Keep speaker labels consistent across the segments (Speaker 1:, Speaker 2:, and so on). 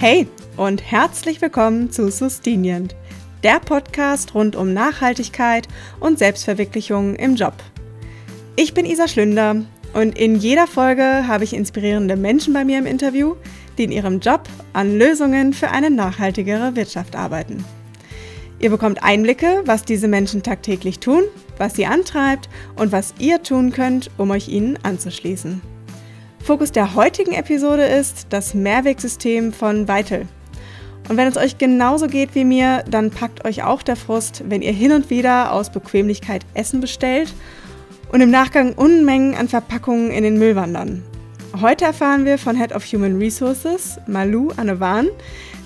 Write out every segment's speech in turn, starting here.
Speaker 1: Hey und herzlich willkommen zu Sustinient, der Podcast rund um Nachhaltigkeit und Selbstverwirklichung im Job. Ich bin Isa Schlünder und in jeder Folge habe ich inspirierende Menschen bei mir im Interview, die in ihrem Job an Lösungen für eine nachhaltigere Wirtschaft arbeiten. Ihr bekommt Einblicke, was diese Menschen tagtäglich tun, was sie antreibt und was ihr tun könnt, um euch ihnen anzuschließen. Fokus der heutigen Episode ist das Mehrwegsystem von Vital. Und wenn es euch genauso geht wie mir, dann packt euch auch der Frust, wenn ihr hin und wieder aus Bequemlichkeit Essen bestellt und im Nachgang Unmengen an Verpackungen in den Müll wandern. Heute erfahren wir von Head of Human Resources, Malou Anewan,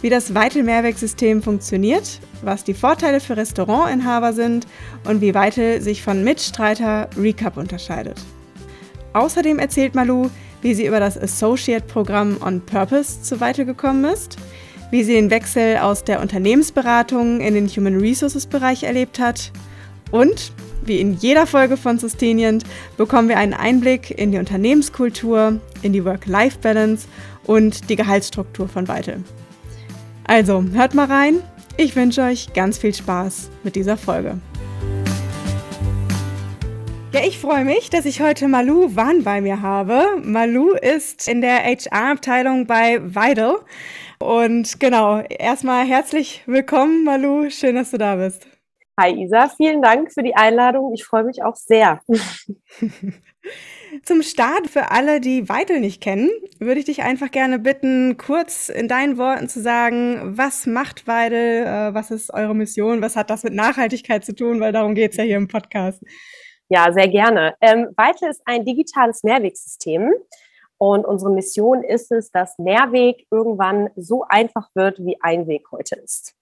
Speaker 1: wie das Vital Mehrwegsystem funktioniert, was die Vorteile für Restaurantinhaber sind und wie Vital sich von Mitstreiter Recap unterscheidet. Außerdem erzählt Malou, wie sie über das Associate-Programm On Purpose zu Vital gekommen ist, wie sie den Wechsel aus der Unternehmensberatung in den Human Resources-Bereich erlebt hat und wie in jeder Folge von Sustenient bekommen wir einen Einblick in die Unternehmenskultur, in die Work-Life-Balance und die Gehaltsstruktur von Vital. Also, hört mal rein. Ich wünsche euch ganz viel Spaß mit dieser Folge. Ja, ich freue mich, dass ich heute Malou Wan bei mir habe. Malou ist in der HR-Abteilung bei Vital. Und genau, erstmal herzlich willkommen, Malou. Schön, dass du da bist.
Speaker 2: Hi Isa, vielen Dank für die Einladung. Ich freue mich auch sehr.
Speaker 1: Zum Start für alle, die Vital nicht kennen, würde ich dich einfach gerne bitten, kurz in deinen Worten zu sagen, was macht Vital, äh, was ist eure Mission, was hat das mit Nachhaltigkeit zu tun, weil darum geht es ja hier im Podcast.
Speaker 2: Ja, sehr gerne. Ähm, Vital ist ein digitales Mehrwegsystem. Und unsere Mission ist es, dass Mehrweg irgendwann so einfach wird, wie Einweg heute ist.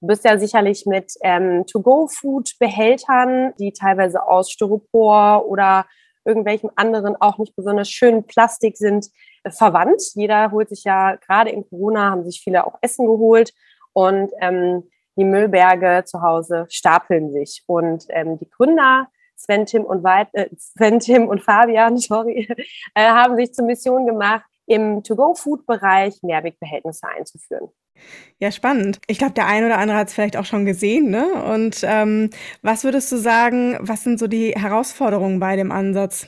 Speaker 2: Du bist ja sicherlich mit ähm, To-Go-Food-Behältern, die teilweise aus Styropor oder irgendwelchen anderen auch nicht besonders schönen Plastik sind, äh, verwandt. Jeder holt sich ja, gerade in Corona haben sich viele auch Essen geholt und ähm, die Müllberge zu Hause stapeln sich. Und ähm, die Gründer Sven, Tim und, Weit, äh, Sven, Tim und Fabian, sorry, äh, haben sich zur Mission gemacht, im To-Go-Food-Bereich Mehrwegbehältnisse einzuführen.
Speaker 1: Ja, spannend. Ich glaube, der ein oder andere hat es vielleicht auch schon gesehen. Ne? Und ähm, was würdest du sagen, was sind so die Herausforderungen bei dem Ansatz?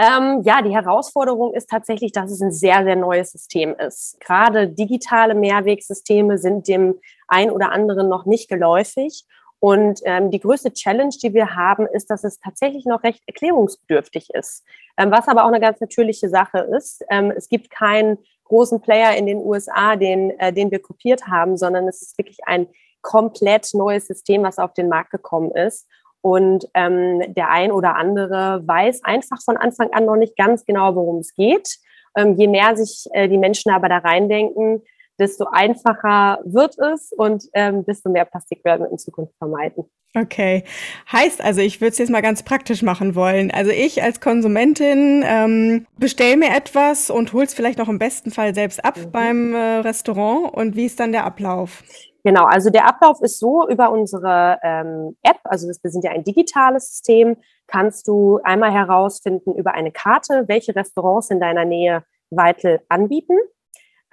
Speaker 2: Ähm, ja, die Herausforderung ist tatsächlich, dass es ein sehr, sehr neues System ist. Gerade digitale Mehrwegsysteme sind dem ein oder anderen noch nicht geläufig. Und ähm, die größte Challenge, die wir haben, ist, dass es tatsächlich noch recht erklärungsbedürftig ist. Ähm, was aber auch eine ganz natürliche Sache ist. Ähm, es gibt keinen großen Player in den USA, den, äh, den wir kopiert haben, sondern es ist wirklich ein komplett neues System, was auf den Markt gekommen ist. Und ähm, der ein oder andere weiß einfach von Anfang an noch nicht ganz genau, worum es geht. Ähm, je mehr sich äh, die Menschen aber da reindenken, desto einfacher wird es und ähm, desto mehr Plastik werden wir in Zukunft vermeiden.
Speaker 1: Okay. Heißt also, ich würde es jetzt mal ganz praktisch machen wollen. Also ich als Konsumentin ähm, bestelle mir etwas und hole es vielleicht noch im besten Fall selbst ab mhm. beim äh, Restaurant. Und wie ist dann der Ablauf?
Speaker 2: Genau, also der Ablauf ist so über unsere ähm, App, also das, wir sind ja ein digitales System, kannst du einmal herausfinden über eine Karte, welche Restaurants in deiner Nähe Weitel anbieten.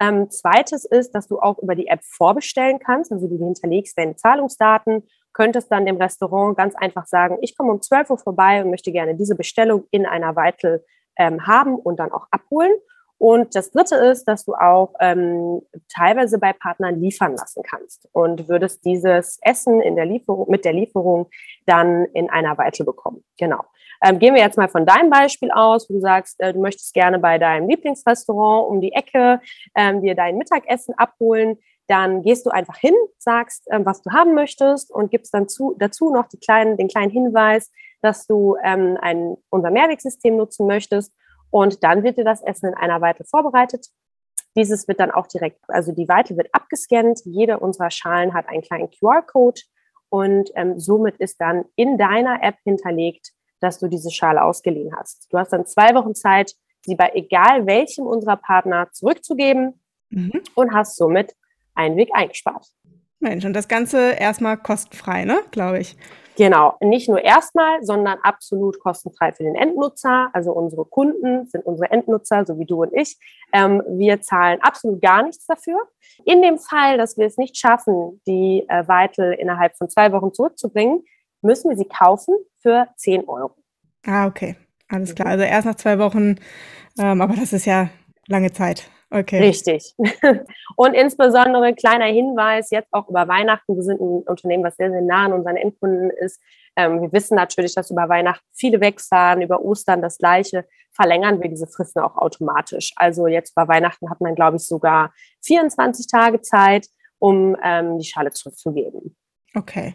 Speaker 2: Ähm, zweites ist, dass du auch über die App vorbestellen kannst. Also du hinterlegst deine Zahlungsdaten, könntest dann dem Restaurant ganz einfach sagen, ich komme um 12 Uhr vorbei und möchte gerne diese Bestellung in einer Vital ähm, haben und dann auch abholen. Und das Dritte ist, dass du auch ähm, teilweise bei Partnern liefern lassen kannst und würdest dieses Essen in der Lieferung, mit der Lieferung dann in einer Vital bekommen. Genau. Ähm, gehen wir jetzt mal von deinem Beispiel aus, wo du sagst, äh, du möchtest gerne bei deinem Lieblingsrestaurant um die Ecke ähm, dir dein Mittagessen abholen. Dann gehst du einfach hin, sagst, ähm, was du haben möchtest und gibst dann zu, dazu noch kleinen, den kleinen Hinweis, dass du ähm, ein, unser Mehrwegsystem nutzen möchtest. Und dann wird dir das Essen in einer Weite vorbereitet. Dieses wird dann auch direkt, also die Weite wird abgescannt. Jede unserer Schalen hat einen kleinen QR-Code und ähm, somit ist dann in deiner App hinterlegt, dass du diese Schale ausgeliehen hast. Du hast dann zwei Wochen Zeit, sie bei egal welchem unserer Partner zurückzugeben mhm. und hast somit einen Weg eingespart.
Speaker 1: Mensch, und das Ganze erstmal kostenfrei, ne, glaube ich.
Speaker 2: Genau, nicht nur erstmal, sondern absolut kostenfrei für den Endnutzer. Also unsere Kunden sind unsere Endnutzer, so wie du und ich. Ähm, wir zahlen absolut gar nichts dafür. In dem Fall, dass wir es nicht schaffen, die äh, Weitel innerhalb von zwei Wochen zurückzubringen, müssen wir sie kaufen für 10 Euro.
Speaker 1: Ah, okay. Alles klar. Also erst nach zwei Wochen, ähm, aber das ist ja lange Zeit. Okay.
Speaker 2: Richtig. Und insbesondere kleiner Hinweis, jetzt auch über Weihnachten, wir sind ein Unternehmen, was sehr, sehr nah an unseren Endkunden ist. Ähm, wir wissen natürlich, dass über Weihnachten viele wegfahren, über Ostern das Gleiche. Verlängern wir diese Fristen auch automatisch. Also jetzt über Weihnachten hat man, glaube ich, sogar 24 Tage Zeit, um ähm, die Schale zurückzugeben.
Speaker 1: Okay.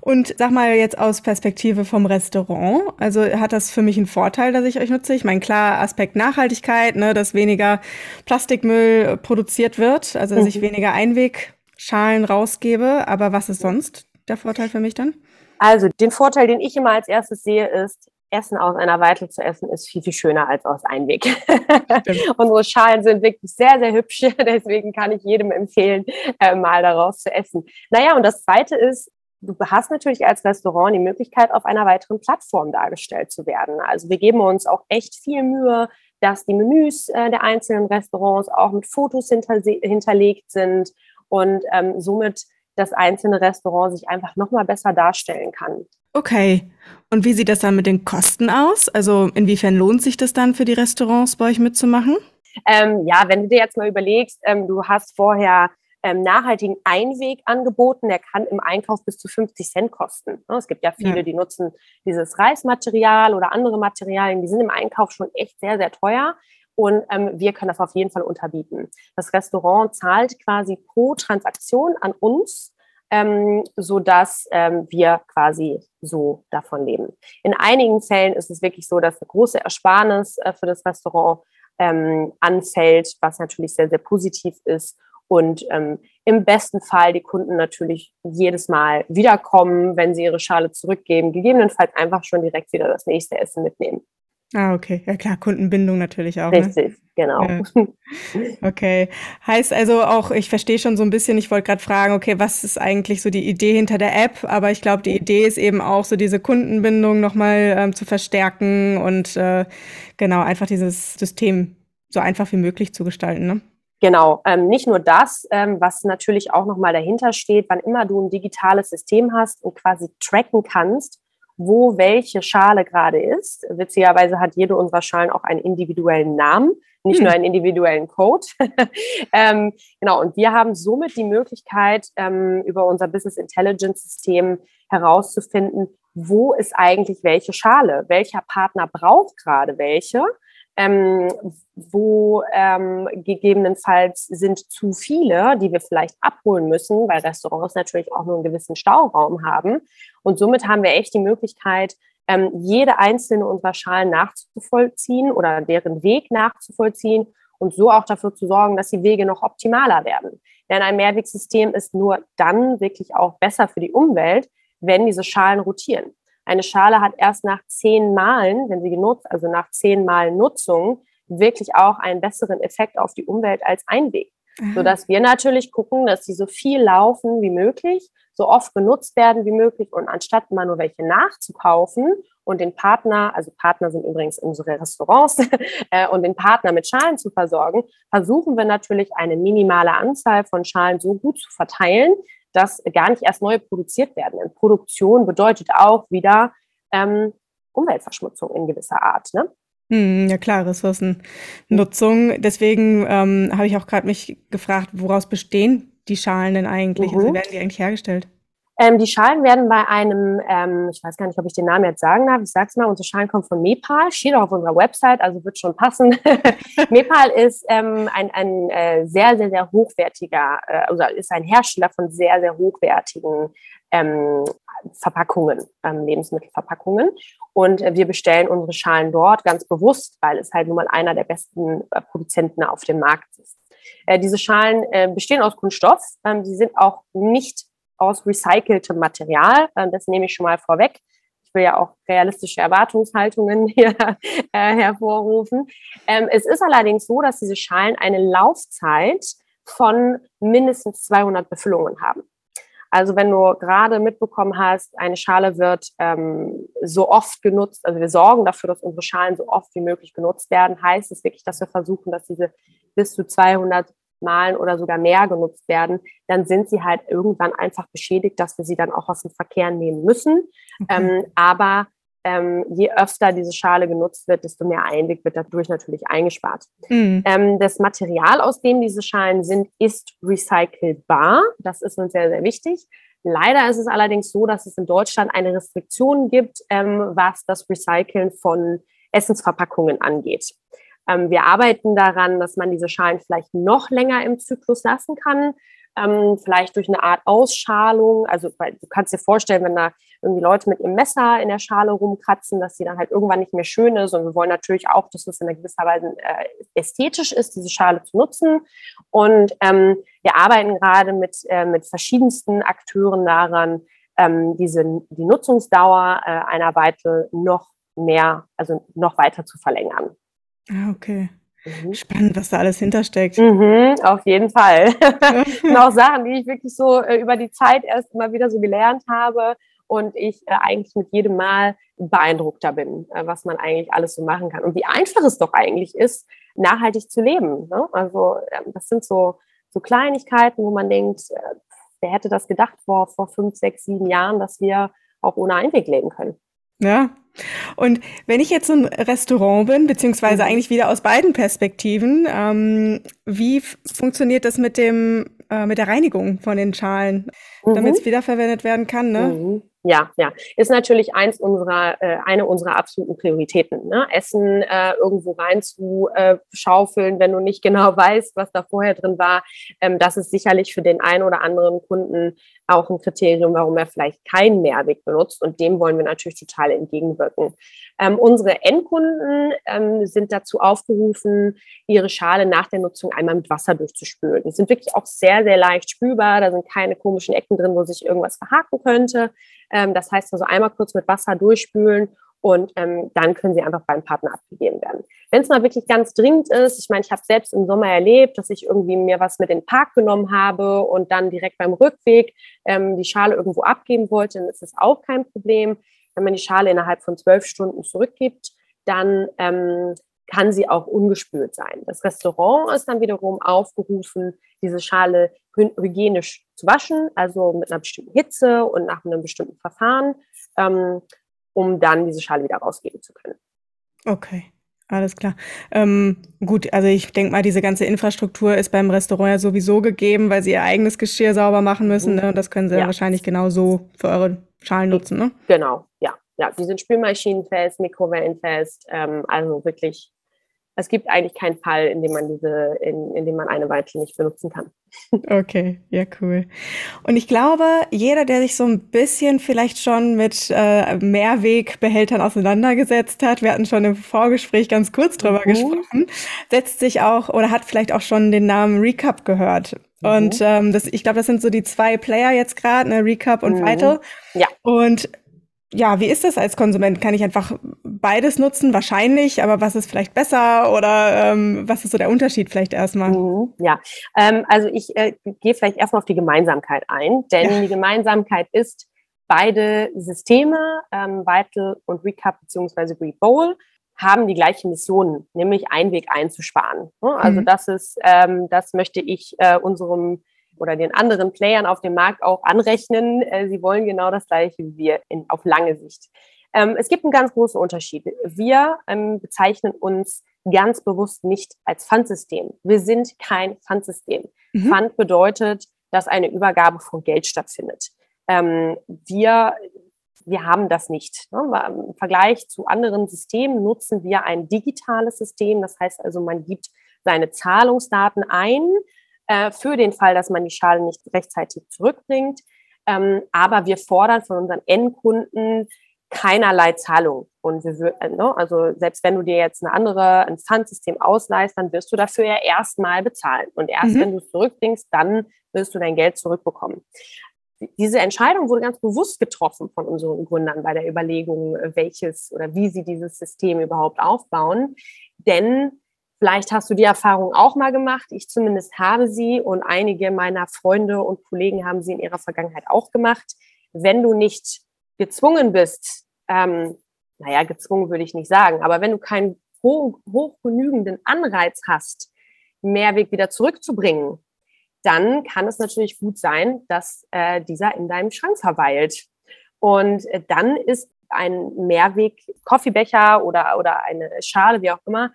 Speaker 1: Und sag mal jetzt aus Perspektive vom Restaurant, also hat das für mich einen Vorteil, dass ich euch nutze? Ich meine, klar, Aspekt Nachhaltigkeit, ne, dass weniger Plastikmüll produziert wird, also dass mhm. ich weniger Einwegschalen rausgebe, aber was ist sonst der Vorteil für mich dann?
Speaker 2: Also den Vorteil, den ich immer als erstes sehe, ist, Essen aus einer Weitel zu essen ist viel, viel schöner als aus Einweg. Unsere Schalen sind wirklich sehr, sehr hübsch. Deswegen kann ich jedem empfehlen, äh, mal daraus zu essen. Naja, und das Zweite ist, du hast natürlich als Restaurant die Möglichkeit, auf einer weiteren Plattform dargestellt zu werden. Also wir geben uns auch echt viel Mühe, dass die Menüs äh, der einzelnen Restaurants auch mit Fotos hinterlegt sind und ähm, somit das einzelne Restaurant sich einfach nochmal besser darstellen kann.
Speaker 1: Okay. Und wie sieht das dann mit den Kosten aus? Also inwiefern lohnt sich das dann für die Restaurants bei euch mitzumachen?
Speaker 2: Ähm, ja, wenn du dir jetzt mal überlegst, ähm, du hast vorher ähm, nachhaltigen Einweg angeboten, der kann im Einkauf bis zu 50 Cent kosten. Ne, es gibt ja viele, ja. die nutzen dieses Reismaterial oder andere Materialien, die sind im Einkauf schon echt sehr, sehr teuer. Und ähm, wir können das auf jeden Fall unterbieten. Das Restaurant zahlt quasi pro Transaktion an uns ähm, so dass ähm, wir quasi so davon leben. In einigen Fällen ist es wirklich so, dass eine große Ersparnis äh, für das Restaurant ähm, anfällt, was natürlich sehr, sehr positiv ist. Und ähm, im besten Fall die Kunden natürlich jedes Mal wiederkommen, wenn sie ihre Schale zurückgeben, gegebenenfalls einfach schon direkt wieder das nächste Essen mitnehmen.
Speaker 1: Ah, okay. Ja klar, Kundenbindung natürlich auch.
Speaker 2: Ne? Richtig, genau. Ja.
Speaker 1: Okay. Heißt also auch, ich verstehe schon so ein bisschen, ich wollte gerade fragen, okay, was ist eigentlich so die Idee hinter der App? Aber ich glaube, die Idee ist eben auch so diese Kundenbindung nochmal ähm, zu verstärken und äh, genau, einfach dieses System so einfach wie möglich zu gestalten. Ne?
Speaker 2: Genau, ähm, nicht nur das, ähm, was natürlich auch nochmal dahinter steht, wann immer du ein digitales System hast und quasi tracken kannst, wo welche Schale gerade ist. Witzigerweise hat jede unserer Schalen auch einen individuellen Namen, nicht hm. nur einen individuellen Code. ähm, genau, und wir haben somit die Möglichkeit, ähm, über unser Business Intelligence System herauszufinden, wo ist eigentlich welche Schale, welcher Partner braucht gerade welche ähm, wo ähm, gegebenenfalls sind zu viele, die wir vielleicht abholen müssen, weil Restaurants natürlich auch nur einen gewissen Stauraum haben. Und somit haben wir echt die Möglichkeit, ähm, jede einzelne unserer Schalen nachzuvollziehen oder deren Weg nachzuvollziehen und so auch dafür zu sorgen, dass die Wege noch optimaler werden. Denn ein Mehrwegsystem ist nur dann wirklich auch besser für die Umwelt, wenn diese Schalen rotieren. Eine Schale hat erst nach zehn Malen, wenn sie genutzt, also nach zehn Malen Nutzung, wirklich auch einen besseren Effekt auf die Umwelt als ein Weg. So dass wir natürlich gucken, dass sie so viel laufen wie möglich, so oft genutzt werden wie möglich und anstatt immer nur welche nachzukaufen und den Partner, also Partner sind übrigens unsere Restaurants, äh, und den Partner mit Schalen zu versorgen, versuchen wir natürlich eine minimale Anzahl von Schalen so gut zu verteilen, dass gar nicht erst neu produziert werden. Und Produktion bedeutet auch wieder ähm, Umweltverschmutzung in gewisser Art. Ne?
Speaker 1: Hm, ja klar, Ressourcennutzung. Deswegen ähm, habe ich auch gerade mich gefragt, woraus bestehen die Schalen denn eigentlich? Also mhm. Also werden die eigentlich hergestellt?
Speaker 2: Ähm, die Schalen werden bei einem, ähm, ich weiß gar nicht, ob ich den Namen jetzt sagen darf, ich sage es mal, unsere Schalen kommen von Mepal, steht auch auf unserer Website, also wird schon passen. Mepal ist ähm, ein, ein äh, sehr, sehr, sehr hochwertiger, äh, also ist ein Hersteller von sehr, sehr hochwertigen ähm, Verpackungen, ähm, Lebensmittelverpackungen. Und äh, wir bestellen unsere Schalen dort ganz bewusst, weil es halt nun mal einer der besten äh, Produzenten auf dem Markt ist. Äh, diese Schalen äh, bestehen aus Kunststoff. Ähm, sie sind auch nicht aus recyceltem Material. Ähm, das nehme ich schon mal vorweg. Ich will ja auch realistische Erwartungshaltungen hier äh, hervorrufen. Ähm, es ist allerdings so, dass diese Schalen eine Laufzeit von mindestens 200 Befüllungen haben. Also wenn du gerade mitbekommen hast, eine Schale wird ähm, so oft genutzt, also wir sorgen dafür, dass unsere Schalen so oft wie möglich genutzt werden, heißt es wirklich, dass wir versuchen, dass diese bis zu 200 Malen oder sogar mehr genutzt werden, dann sind sie halt irgendwann einfach beschädigt, dass wir sie dann auch aus dem Verkehr nehmen müssen. Okay. Ähm, aber ähm, je öfter diese Schale genutzt wird, desto mehr Einweg wird dadurch natürlich eingespart. Mhm. Ähm, das Material, aus dem diese Schalen sind, ist recycelbar. Das ist uns sehr, sehr wichtig. Leider ist es allerdings so, dass es in Deutschland eine Restriktion gibt, ähm, was das Recyceln von Essensverpackungen angeht. Ähm, wir arbeiten daran, dass man diese Schalen vielleicht noch länger im Zyklus lassen kann ähm, vielleicht durch eine Art Ausschalung. Also weil du kannst dir vorstellen, wenn da irgendwie Leute mit ihrem Messer in der Schale rumkratzen, dass sie dann halt irgendwann nicht mehr schön ist. Und wir wollen natürlich auch, dass es in einer gewisser Weise äh, ästhetisch ist, diese Schale zu nutzen. Und ähm, wir arbeiten gerade mit, äh, mit verschiedensten Akteuren daran, ähm, diese, die Nutzungsdauer äh, einer Weitel noch mehr, also noch weiter zu verlängern.
Speaker 1: Ah, okay. Mhm. Spannend, was da alles hintersteckt.
Speaker 2: Mhm, auf jeden Fall. und auch Sachen, die ich wirklich so äh, über die Zeit erst immer wieder so gelernt habe und ich äh, eigentlich mit jedem Mal beeindruckter bin, äh, was man eigentlich alles so machen kann und wie einfach es doch eigentlich ist, nachhaltig zu leben. Ne? Also ähm, das sind so, so Kleinigkeiten, wo man denkt, äh, wer hätte das gedacht vor, vor fünf, sechs, sieben Jahren, dass wir auch ohne Einweg leben können.
Speaker 1: Ja. Und wenn ich jetzt so ein Restaurant bin, beziehungsweise mhm. eigentlich wieder aus beiden Perspektiven, ähm, wie funktioniert das mit dem äh, mit der Reinigung von den Schalen, mhm. damit es wiederverwendet werden kann? Ne?
Speaker 2: Mhm. Ja, ja, ist natürlich eins unserer, äh, eine unserer absoluten Prioritäten. Ne? Essen äh, irgendwo rein zu äh, schaufeln, wenn du nicht genau weißt, was da vorher drin war, ähm, das ist sicherlich für den einen oder anderen Kunden auch ein Kriterium, warum er vielleicht keinen Mehrweg benutzt. Und dem wollen wir natürlich total entgegenwirken. Ähm, unsere Endkunden ähm, sind dazu aufgerufen, ihre Schale nach der Nutzung einmal mit Wasser durchzuspülen. Die sind wirklich auch sehr, sehr leicht spülbar. Da sind keine komischen Ecken drin, wo sich irgendwas verhaken könnte. Ähm, das heißt also einmal kurz mit Wasser durchspülen und ähm, dann können sie einfach beim Partner abgegeben werden. Wenn es mal wirklich ganz dringend ist, ich meine, ich habe selbst im Sommer erlebt, dass ich irgendwie mir was mit in den Park genommen habe und dann direkt beim Rückweg ähm, die Schale irgendwo abgeben wollte, dann ist das auch kein Problem. Wenn man die Schale innerhalb von zwölf Stunden zurückgibt, dann ähm, kann sie auch ungespült sein. Das Restaurant ist dann wiederum aufgerufen, diese Schale hygienisch zu waschen, also mit einer bestimmten Hitze und nach einem bestimmten Verfahren. Ähm, um dann diese Schale wieder rausgeben zu können.
Speaker 1: Okay. Alles klar. Ähm, gut, also ich denke mal, diese ganze Infrastruktur ist beim Restaurant ja sowieso gegeben, weil sie ihr eigenes Geschirr sauber machen müssen. Ne? Und das können sie ja. wahrscheinlich genauso für eure Schalen nutzen, ne?
Speaker 2: Genau, ja. Ja, die sind spülmaschinenfest, mikrowellenfest, ähm, also wirklich es gibt eigentlich keinen Fall, in dem man diese, in, in dem man eine Weiche nicht benutzen kann.
Speaker 1: Okay, ja, cool. Und ich glaube, jeder, der sich so ein bisschen vielleicht schon mit äh, Mehrwegbehältern auseinandergesetzt hat, wir hatten schon im Vorgespräch ganz kurz drüber mhm. gesprochen, setzt sich auch oder hat vielleicht auch schon den Namen Recap gehört. Mhm. Und ähm, das, ich glaube, das sind so die zwei Player jetzt gerade, ne, Recap und mhm. Vital. Ja. Und ja, wie ist das als Konsument? Kann ich einfach beides nutzen? Wahrscheinlich, aber was ist vielleicht besser oder ähm, was ist so der Unterschied vielleicht erstmal?
Speaker 2: Mhm, ja, ähm, also ich äh, gehe vielleicht erstmal auf die Gemeinsamkeit ein, denn ja. die Gemeinsamkeit ist, beide Systeme, ähm, Vital und Recap bzw. Rebowl, haben die gleiche Mission, nämlich Einweg einzusparen. Also mhm. das ist, ähm, das möchte ich äh, unserem oder den anderen Playern auf dem Markt auch anrechnen. Äh, sie wollen genau das Gleiche wie wir in, auf lange Sicht. Ähm, es gibt einen ganz großen Unterschied. Wir ähm, bezeichnen uns ganz bewusst nicht als Pfandsystem. Wir sind kein Pfandsystem. Mhm. Pfand bedeutet, dass eine Übergabe von Geld stattfindet. Ähm, wir, wir haben das nicht. Ne? Im Vergleich zu anderen Systemen nutzen wir ein digitales System. Das heißt also, man gibt seine Zahlungsdaten ein äh, für den Fall, dass man die Schale nicht rechtzeitig zurückbringt. Ähm, aber wir fordern von unseren Endkunden keinerlei Zahlung. Und wir, äh, ne, also selbst wenn du dir jetzt eine andere, ein Pfandsystem ausleihst, dann wirst du dafür ja erstmal bezahlen. Und erst mhm. wenn du es zurückbringst, dann wirst du dein Geld zurückbekommen. Diese Entscheidung wurde ganz bewusst getroffen von unseren Gründern bei der Überlegung, welches oder wie sie dieses System überhaupt aufbauen. Denn Vielleicht hast du die Erfahrung auch mal gemacht. Ich zumindest habe sie und einige meiner Freunde und Kollegen haben sie in ihrer Vergangenheit auch gemacht. Wenn du nicht gezwungen bist, ähm, naja, gezwungen würde ich nicht sagen, aber wenn du keinen hoch, hoch genügenden Anreiz hast, Mehrweg wieder zurückzubringen, dann kann es natürlich gut sein, dass äh, dieser in deinem Schrank verweilt. Und äh, dann ist ein Mehrweg Koffeebecher oder, oder eine Schale, wie auch immer,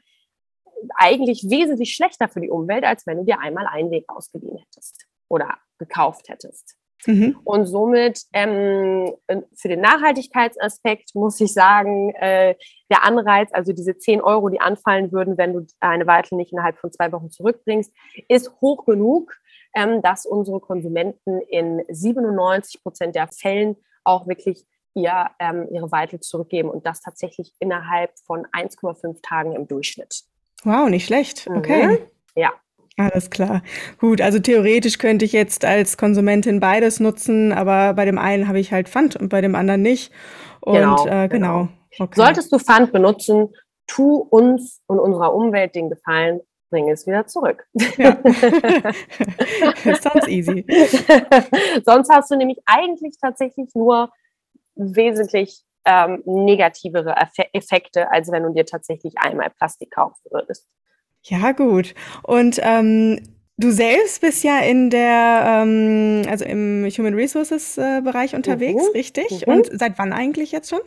Speaker 2: eigentlich wesentlich schlechter für die Umwelt, als wenn du dir einmal einen Weg ausgeliehen hättest oder gekauft hättest. Mhm. Und somit ähm, für den Nachhaltigkeitsaspekt muss ich sagen, äh, der Anreiz, also diese 10 Euro, die anfallen würden, wenn du eine Weitel nicht innerhalb von zwei Wochen zurückbringst, ist hoch genug, ähm, dass unsere Konsumenten in 97 Prozent der Fällen auch wirklich ihr, ähm, ihre Weitel zurückgeben und das tatsächlich innerhalb von 1,5 Tagen im Durchschnitt.
Speaker 1: Wow, nicht schlecht. Okay. Mhm.
Speaker 2: Ja.
Speaker 1: Alles klar. Gut, also theoretisch könnte ich jetzt als Konsumentin beides nutzen, aber bei dem einen habe ich halt Pfand und bei dem anderen nicht. Und genau. Äh, genau. genau.
Speaker 2: Okay. Solltest du Pfand benutzen, tu uns und unserer Umwelt den Gefallen, bring es wieder zurück. Ja.
Speaker 1: Sounds easy.
Speaker 2: Sonst hast du nämlich eigentlich tatsächlich nur wesentlich ähm, negativere Effekte, als wenn du dir tatsächlich einmal Plastik kaufen würdest.
Speaker 1: Ja, gut. Und ähm, du selbst bist ja in der, ähm, also im Human Resources äh, Bereich unterwegs, mhm. richtig? Mhm. Und seit wann eigentlich jetzt schon?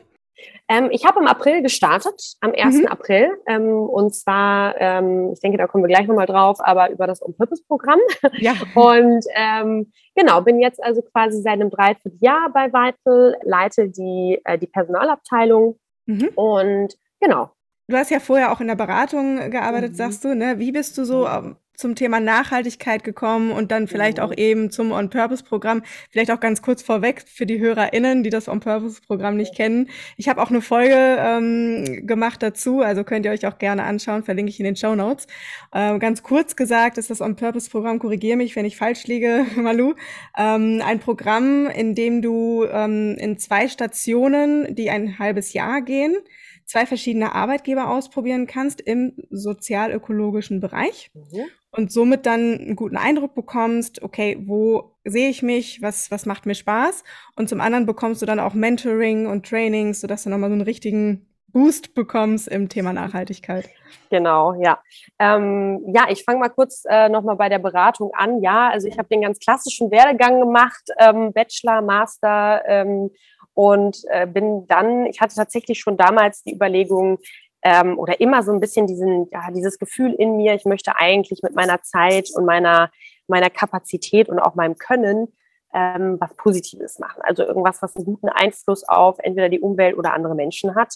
Speaker 2: Ähm, ich habe im April gestartet, am 1. Mhm. April. Ähm, und zwar, ähm, ich denke, da kommen wir gleich nochmal drauf, aber über das On-Purpose-Programm. Ja. Und ähm, genau, bin jetzt also quasi seit einem Dreivierteljahr bei Vital, leite die, äh, die Personalabteilung. Mhm. Und genau.
Speaker 1: Du hast ja vorher auch in der Beratung gearbeitet, mhm. sagst du, ne? Wie bist du so ähm, zum Thema Nachhaltigkeit gekommen und dann vielleicht auch mhm. eben zum On-Purpose-Programm. Vielleicht auch ganz kurz vorweg für die HörerInnen, die das On-Purpose-Programm nicht kennen. Ich habe auch eine Folge ähm, gemacht dazu, also könnt ihr euch auch gerne anschauen, verlinke ich in den Show Notes. Ähm, ganz kurz gesagt ist das On-Purpose-Programm, korrigiere mich, wenn ich falsch liege, Malu, ähm, ein Programm, in dem du ähm, in zwei Stationen, die ein halbes Jahr gehen, zwei verschiedene Arbeitgeber ausprobieren kannst im sozial-ökologischen Bereich mhm. Und somit dann einen guten Eindruck bekommst, okay, wo sehe ich mich, was, was macht mir Spaß und zum anderen bekommst du dann auch Mentoring und Trainings, sodass du nochmal so einen richtigen Boost bekommst im Thema Nachhaltigkeit.
Speaker 2: Genau, ja. Ähm, ja, ich fange mal kurz äh, nochmal bei der Beratung an. Ja, also ich habe den ganz klassischen Werdegang gemacht, ähm, Bachelor, Master ähm, und äh, bin dann, ich hatte tatsächlich schon damals die Überlegung ähm, oder immer so ein bisschen diesen, ja, dieses Gefühl in mir, ich möchte eigentlich mit meiner Zeit und meiner, meiner Kapazität und auch meinem Können ähm, was Positives machen. Also irgendwas, was einen guten Einfluss auf entweder die Umwelt oder andere Menschen hat.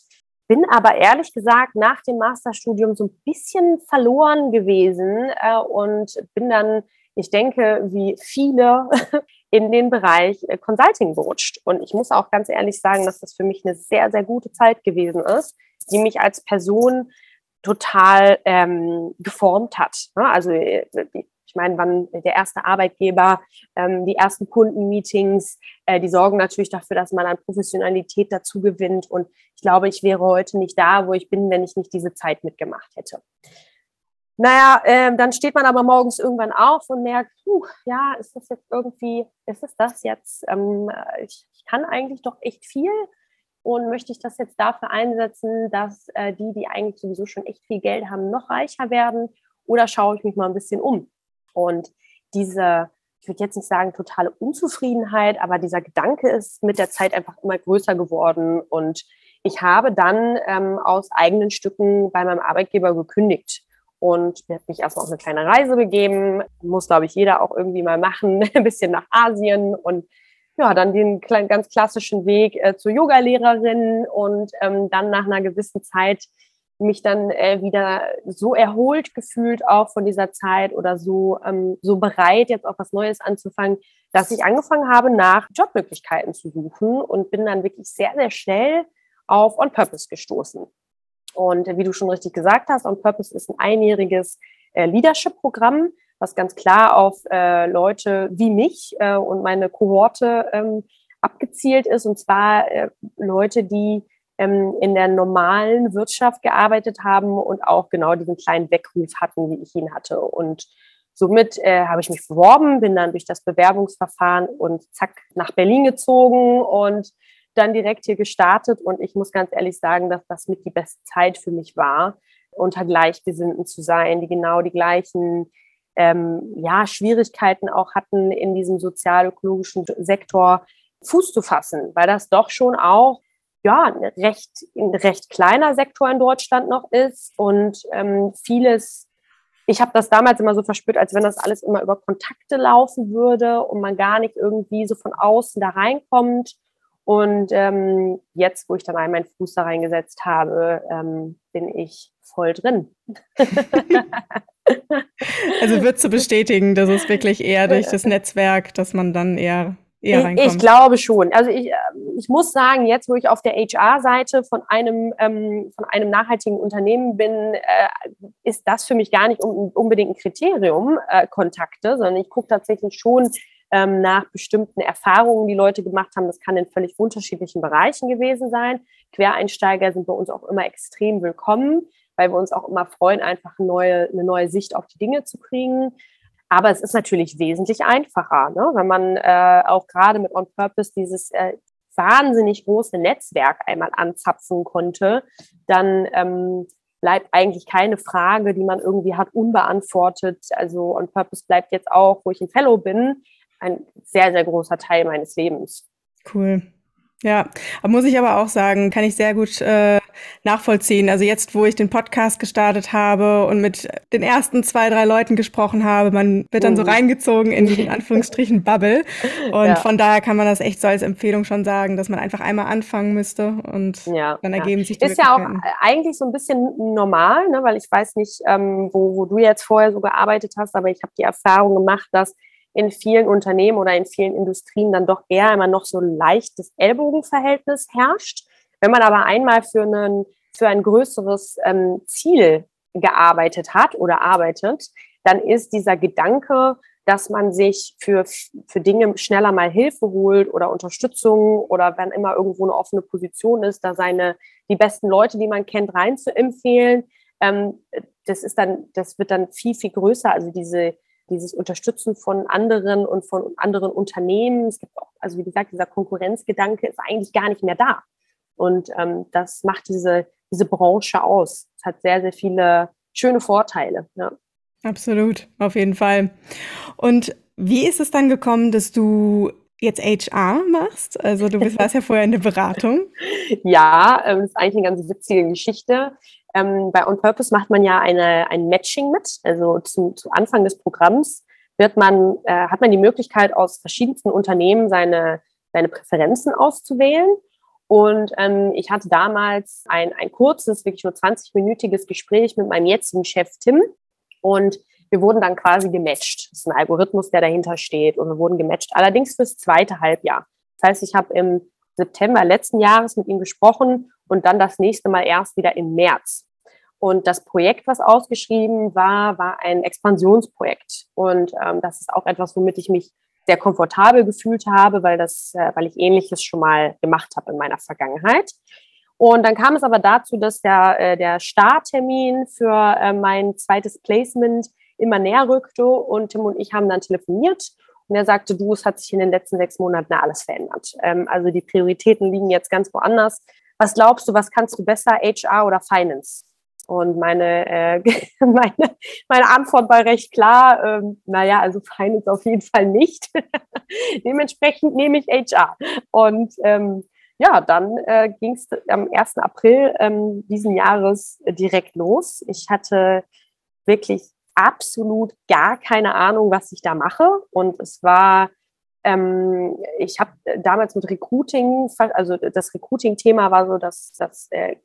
Speaker 2: Bin aber ehrlich gesagt nach dem Masterstudium so ein bisschen verloren gewesen äh, und bin dann, ich denke, wie viele in den Bereich äh, Consulting gerutscht. Und ich muss auch ganz ehrlich sagen, dass das für mich eine sehr, sehr gute Zeit gewesen ist, die mich als Person total ähm, geformt hat. Ne? Also äh, ich meine, wann der erste Arbeitgeber, ähm, die ersten Kundenmeetings, äh, die sorgen natürlich dafür, dass man an Professionalität dazu gewinnt. Und ich glaube, ich wäre heute nicht da, wo ich bin, wenn ich nicht diese Zeit mitgemacht hätte. Naja, ähm, dann steht man aber morgens irgendwann auf und merkt, puh, ja, ist das jetzt irgendwie, ist es das jetzt? Ähm, ich, ich, kann eigentlich doch echt viel und möchte ich das jetzt dafür einsetzen, dass äh, die, die eigentlich sowieso schon echt viel Geld haben, noch reicher werden? Oder schaue ich mich mal ein bisschen um? Und diese, ich würde jetzt nicht sagen totale Unzufriedenheit, aber dieser Gedanke ist mit der Zeit einfach immer größer geworden und ich habe dann ähm, aus eigenen Stücken bei meinem Arbeitgeber gekündigt und habe mich erstmal auf eine kleine Reise begeben. Muss, glaube ich, jeder auch irgendwie mal machen, ein bisschen nach Asien und ja, dann den ganz klassischen Weg äh, zur Yogalehrerin und ähm, dann nach einer gewissen Zeit mich dann äh, wieder so erholt gefühlt auch von dieser Zeit oder so, ähm, so bereit, jetzt auch was Neues anzufangen, dass ich angefangen habe, nach Jobmöglichkeiten zu suchen und bin dann wirklich sehr, sehr schnell auf On Purpose gestoßen. Und wie du schon richtig gesagt hast, On Purpose ist ein einjähriges äh, Leadership-Programm, was ganz klar auf äh, Leute wie mich äh, und meine Kohorte ähm, abgezielt ist. Und zwar äh, Leute, die ähm, in der normalen Wirtschaft gearbeitet haben und auch genau diesen kleinen Weckruf hatten, wie ich ihn hatte. Und somit äh, habe ich mich beworben, bin dann durch das Bewerbungsverfahren und zack nach Berlin gezogen und dann direkt hier gestartet. Und ich muss ganz ehrlich sagen, dass das mit die beste Zeit für mich war, unter Gleichgesinnten zu sein, die genau die gleichen ähm, ja, Schwierigkeiten auch hatten, in diesem sozial-ökologischen Sektor Fuß zu fassen, weil das doch schon auch ja, ein recht, ein recht kleiner Sektor in Deutschland noch ist und ähm, vieles, ich habe das damals immer so verspürt, als wenn das alles immer über Kontakte laufen würde und man gar nicht irgendwie so von außen da reinkommt. Und ähm, jetzt, wo ich dann einmal meinen Fuß da reingesetzt habe, ähm, bin ich voll drin.
Speaker 1: also würdest du bestätigen, dass es wirklich eher durch das Netzwerk, dass man dann eher eher
Speaker 2: reinkommt? Ich, glaube schon. Also ich, ähm, ich muss sagen, jetzt wo ich auf der HR-Seite von einem, ähm, von einem nachhaltigen Unternehmen bin, äh, ist das für mich gar nicht un unbedingt ein Kriterium, äh, Kontakte, sondern ich gucke tatsächlich schon ähm, nach bestimmten Erfahrungen, die Leute gemacht haben. Das kann in völlig unterschiedlichen Bereichen gewesen sein. Quereinsteiger sind bei uns auch immer extrem willkommen, weil wir uns auch immer freuen, einfach eine neue, eine neue Sicht auf die Dinge zu kriegen. Aber es ist natürlich wesentlich einfacher, ne? wenn man äh, auch gerade mit On Purpose dieses äh, wahnsinnig große Netzwerk einmal anzapfen konnte, dann ähm, bleibt eigentlich keine Frage, die man irgendwie hat, unbeantwortet. Also On Purpose bleibt jetzt auch, wo ich ein Fellow bin, ein sehr, sehr großer Teil meines Lebens.
Speaker 1: Cool. Ja, muss ich aber auch sagen, kann ich sehr gut äh, nachvollziehen. Also jetzt, wo ich den Podcast gestartet habe und mit den ersten zwei, drei Leuten gesprochen habe, man wird dann so mhm. reingezogen in die in Anführungsstrichen Bubble. Und ja. von daher kann man das echt so als Empfehlung schon sagen, dass man einfach einmal anfangen müsste und ja, dann ergeben ja. sich die
Speaker 2: Ist ja auch eigentlich so ein bisschen normal, ne? weil ich weiß nicht, ähm, wo, wo du jetzt vorher so gearbeitet hast, aber ich habe die Erfahrung gemacht, dass in vielen Unternehmen oder in vielen Industrien dann doch eher immer noch so leichtes Ellbogenverhältnis herrscht. Wenn man aber einmal für, einen, für ein größeres ähm, Ziel gearbeitet hat oder arbeitet, dann ist dieser Gedanke, dass man sich für, für Dinge schneller mal Hilfe holt oder Unterstützung oder wenn immer irgendwo eine offene Position ist, da seine, die besten Leute, die man kennt, rein zu empfehlen. Ähm, das ist dann, das wird dann viel, viel größer. Also diese, dieses Unterstützen von anderen und von anderen Unternehmen. Es gibt auch, also wie gesagt, dieser Konkurrenzgedanke ist eigentlich gar nicht mehr da. Und ähm, das macht diese, diese Branche aus. Es hat sehr, sehr viele schöne Vorteile. Ja.
Speaker 1: Absolut, auf jeden Fall. Und wie ist es dann gekommen, dass du jetzt HR machst? Also du warst ja vorher in der Beratung.
Speaker 2: ja, ähm, das ist eigentlich eine ganz witzige Geschichte. Ähm, bei On Purpose macht man ja eine, ein Matching mit. Also zu, zu Anfang des Programms wird man, äh, hat man die Möglichkeit, aus verschiedensten Unternehmen seine, seine Präferenzen auszuwählen. Und ähm, ich hatte damals ein, ein kurzes, wirklich nur 20-minütiges Gespräch mit meinem jetzigen Chef Tim. Und wir wurden dann quasi gematcht. Das ist ein Algorithmus, der dahinter steht. Und wir wurden gematcht, allerdings fürs zweite Halbjahr. Das heißt, ich habe im September letzten Jahres mit ihm gesprochen und dann das nächste Mal erst wieder im März. Und das Projekt, was ausgeschrieben war, war ein Expansionsprojekt. Und ähm, das ist auch etwas, womit ich mich sehr komfortabel gefühlt habe, weil, das, äh, weil ich Ähnliches schon mal gemacht habe in meiner Vergangenheit. Und dann kam es aber dazu, dass der, äh, der Starttermin für äh, mein zweites Placement immer näher rückte und Tim und ich haben dann telefoniert und er sagte, du, es hat sich in den letzten sechs Monaten alles verändert. Ähm, also die Prioritäten liegen jetzt ganz woanders. Was glaubst du, was kannst du besser, HR oder Finance? Und meine, äh, meine, meine Antwort war recht klar, ähm, naja, also Finance auf jeden Fall nicht. Dementsprechend nehme ich HR. Und ähm, ja, dann äh, ging es am 1. April ähm, diesen Jahres direkt los. Ich hatte wirklich absolut gar keine Ahnung, was ich da mache. Und es war, ähm, ich habe damals mit Recruiting, also das Recruiting-Thema war so das, das äh,